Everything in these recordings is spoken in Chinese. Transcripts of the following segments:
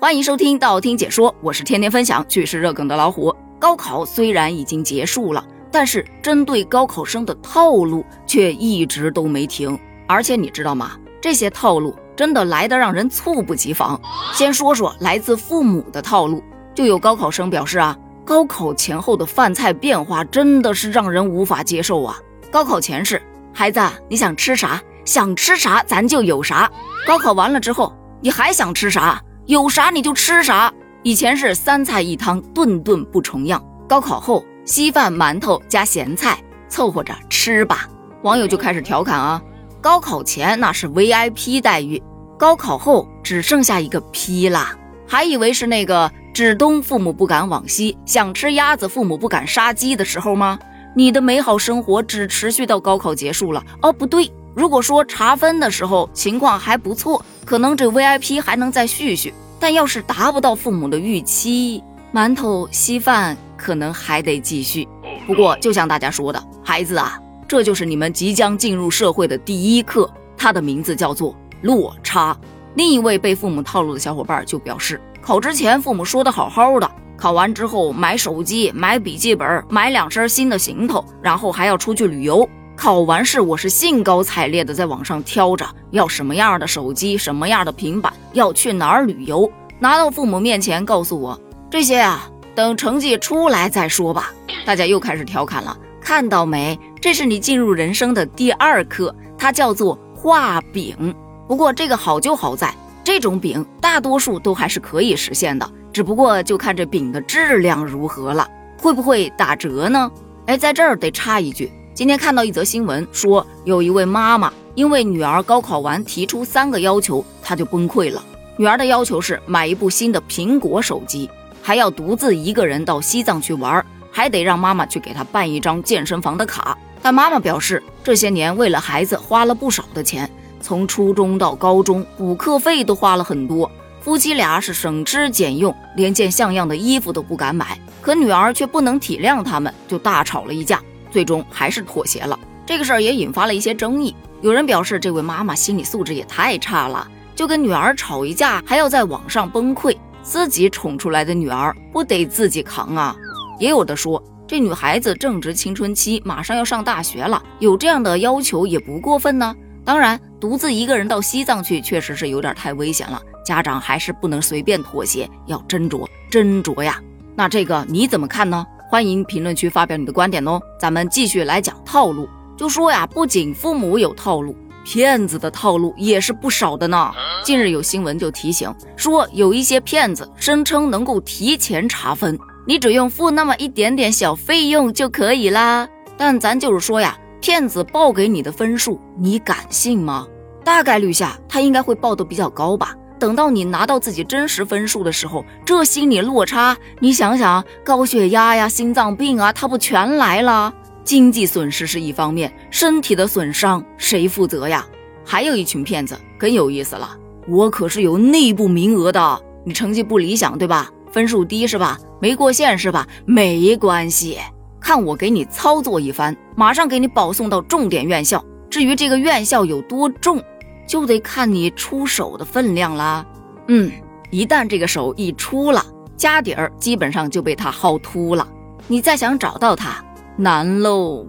欢迎收听道听解说，我是天天分享趣事热梗的老虎。高考虽然已经结束了，但是针对高考生的套路却一直都没停。而且你知道吗？这些套路真的来得让人猝不及防。先说说来自父母的套路，就有高考生表示啊，高考前后的饭菜变化真的是让人无法接受啊。高考前是孩子你想吃啥，想吃啥咱就有啥。高考完了之后，你还想吃啥？有啥你就吃啥。以前是三菜一汤，顿顿不重样。高考后，稀饭、馒头加咸菜，凑合着吃吧。网友就开始调侃啊，高考前那是 VIP 待遇，高考后只剩下一个 P 啦。还以为是那个指东父母不敢往西，想吃鸭子父母不敢杀鸡的时候吗？你的美好生活只持续到高考结束了？哦，不对。如果说查分的时候情况还不错，可能这 VIP 还能再续续；但要是达不到父母的预期，馒头稀饭可能还得继续。不过，就像大家说的，孩子啊，这就是你们即将进入社会的第一课，它的名字叫做落差。另一位被父母套路的小伙伴就表示，考之前父母说的好好的，考完之后买手机、买笔记本、买两身新的行头，然后还要出去旅游。考完试，我是兴高采烈的在网上挑着要什么样的手机、什么样的平板，要去哪儿旅游。拿到父母面前，告诉我这些啊，等成绩出来再说吧。大家又开始调侃了，看到没？这是你进入人生的第二课，它叫做画饼。不过这个好就好在，这种饼大多数都还是可以实现的，只不过就看这饼的质量如何了，会不会打折呢？哎，在这儿得插一句。今天看到一则新闻，说有一位妈妈因为女儿高考完提出三个要求，她就崩溃了。女儿的要求是买一部新的苹果手机，还要独自一个人到西藏去玩，还得让妈妈去给她办一张健身房的卡。但妈妈表示，这些年为了孩子花了不少的钱，从初中到高中补课费都花了很多，夫妻俩是省吃俭用，连件像样的衣服都不敢买。可女儿却不能体谅他们，就大吵了一架。最终还是妥协了，这个事儿也引发了一些争议。有人表示，这位妈妈心理素质也太差了，就跟女儿吵一架，还要在网上崩溃，自己宠出来的女儿不得自己扛啊？也有的说，这女孩子正值青春期，马上要上大学了，有这样的要求也不过分呢。当然，独自一个人到西藏去，确实是有点太危险了，家长还是不能随便妥协，要斟酌斟酌呀。那这个你怎么看呢？欢迎评论区发表你的观点哦，咱们继续来讲套路。就说呀，不仅父母有套路，骗子的套路也是不少的呢。近日有新闻就提醒说，有一些骗子声称能够提前查分，你只用付那么一点点小费用就可以啦。但咱就是说呀，骗子报给你的分数，你敢信吗？大概率下，他应该会报的比较高吧。等到你拿到自己真实分数的时候，这心理落差，你想想，高血压呀、心脏病啊，它不全来了？经济损失是一方面，身体的损伤谁负责呀？还有一群骗子更有意思了，我可是有内部名额的。你成绩不理想对吧？分数低是吧？没过线是吧？没关系，看我给你操作一番，马上给你保送到重点院校。至于这个院校有多重？就得看你出手的分量啦。嗯，一旦这个手一出了，家底儿基本上就被他薅秃了。你再想找到他，难喽。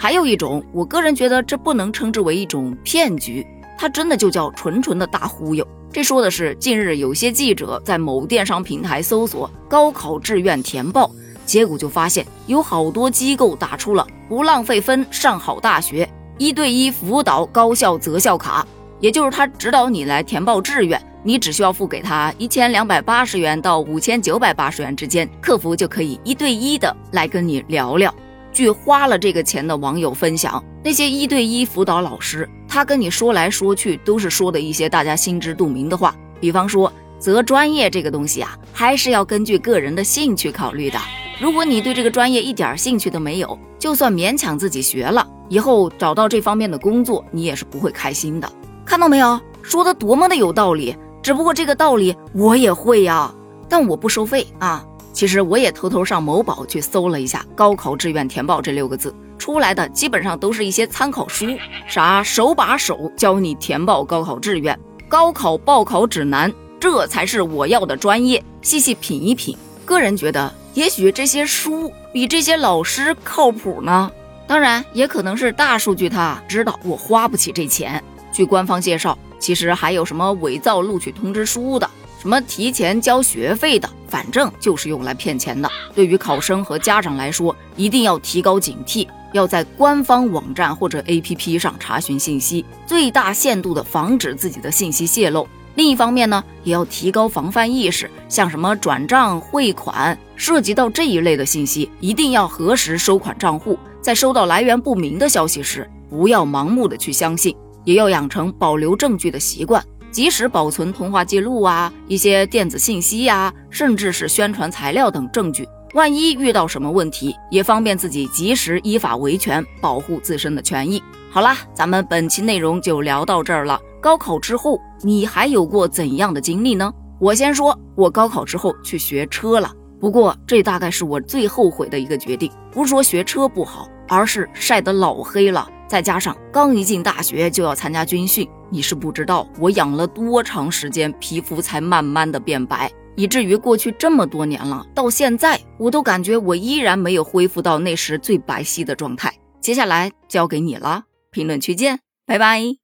还有一种，我个人觉得这不能称之为一种骗局，它真的就叫纯纯的大忽悠。这说的是，近日有些记者在某电商平台搜索高考志愿填报，结果就发现有好多机构打出了不浪费分上好大学，一对一辅导高校择校卡。也就是他指导你来填报志愿，你只需要付给他一千两百八十元到五千九百八十元之间，客服就可以一对一的来跟你聊聊。据花了这个钱的网友分享，那些一对一辅导老师，他跟你说来说去都是说的一些大家心知肚明的话，比方说择专业这个东西啊，还是要根据个人的兴趣考虑的。如果你对这个专业一点兴趣都没有，就算勉强自己学了，以后找到这方面的工作，你也是不会开心的。看到没有，说的多么的有道理。只不过这个道理我也会呀，但我不收费啊。其实我也偷偷上某宝去搜了一下“高考志愿填报”这六个字，出来的基本上都是一些参考书，啥手把手教你填报高考志愿、高考报考指南、这才是我要的专业。细细品一品，个人觉得，也许这些书比这些老师靠谱呢。当然，也可能是大数据他知道我花不起这钱。据官方介绍，其实还有什么伪造录取通知书的，什么提前交学费的，反正就是用来骗钱的。对于考生和家长来说，一定要提高警惕，要在官方网站或者 APP 上查询信息，最大限度的防止自己的信息泄露。另一方面呢，也要提高防范意识，像什么转账、汇款，涉及到这一类的信息，一定要核实收款账户。在收到来源不明的消息时，不要盲目的去相信，也要养成保留证据的习惯，及时保存通话记录啊、一些电子信息呀，甚至是宣传材料等证据。万一遇到什么问题，也方便自己及时依法维权，保护自身的权益。好啦，咱们本期内容就聊到这儿了。高考之后，你还有过怎样的经历呢？我先说，我高考之后去学车了。不过，这大概是我最后悔的一个决定。不是说学车不好，而是晒得老黑了。再加上刚一进大学就要参加军训，你是不知道我养了多长时间，皮肤才慢慢的变白，以至于过去这么多年了，到现在我都感觉我依然没有恢复到那时最白皙的状态。接下来交给你了，评论区见，拜拜。